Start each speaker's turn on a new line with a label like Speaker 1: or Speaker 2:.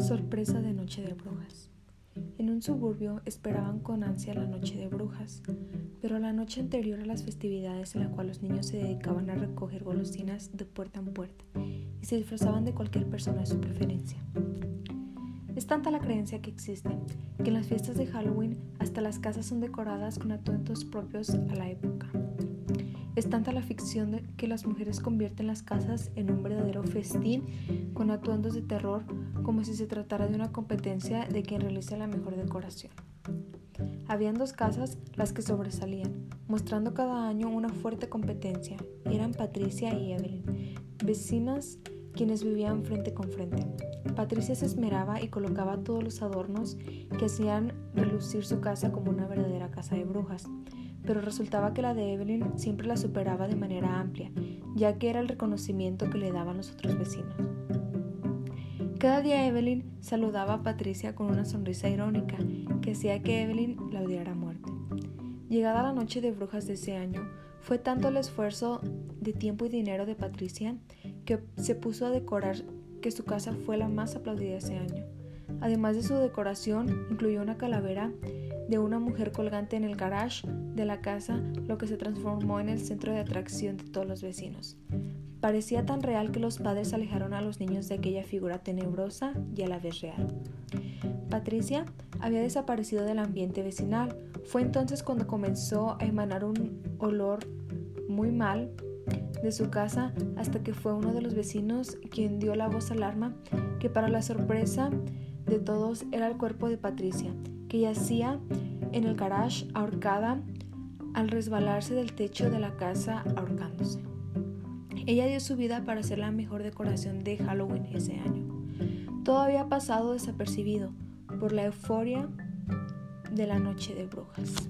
Speaker 1: Sorpresa de Noche de Brujas. En un suburbio esperaban con ansia la Noche de Brujas, pero la noche anterior a las festividades en la cual los niños se dedicaban a recoger golosinas de puerta en puerta y se disfrazaban de cualquier persona de su preferencia. Es tanta la creencia que existe que en las fiestas de Halloween hasta las casas son decoradas con atuendos propios a la época. Es tanta la ficción que las mujeres convierten las casas en un verdadero festín con atuendos de terror como si se tratara de una competencia de quien realice la mejor decoración. Habían dos casas las que sobresalían, mostrando cada año una fuerte competencia. Eran Patricia y Evelyn, vecinas quienes vivían frente con frente. Patricia se esmeraba y colocaba todos los adornos que hacían relucir su casa como una verdadera casa de brujas pero resultaba que la de Evelyn siempre la superaba de manera amplia, ya que era el reconocimiento que le daban los otros vecinos. Cada día Evelyn saludaba a Patricia con una sonrisa irónica que hacía que Evelyn la odiara a muerte. Llegada la noche de brujas de ese año, fue tanto el esfuerzo de tiempo y dinero de Patricia que se puso a decorar que su casa fue la más aplaudida ese año. Además de su decoración, incluyó una calavera de una mujer colgante en el garage de la casa, lo que se transformó en el centro de atracción de todos los vecinos. Parecía tan real que los padres alejaron a los niños de aquella figura tenebrosa y a la vez real. Patricia había desaparecido del ambiente vecinal. Fue entonces cuando comenzó a emanar un olor muy mal de su casa hasta que fue uno de los vecinos quien dio la voz alarma que para la sorpresa de todos era el cuerpo de Patricia, que yacía en el garage ahorcada al resbalarse del techo de la casa ahorcándose. Ella dio su vida para hacer la mejor decoración de Halloween ese año. Todo había pasado desapercibido por la euforia de la noche de brujas.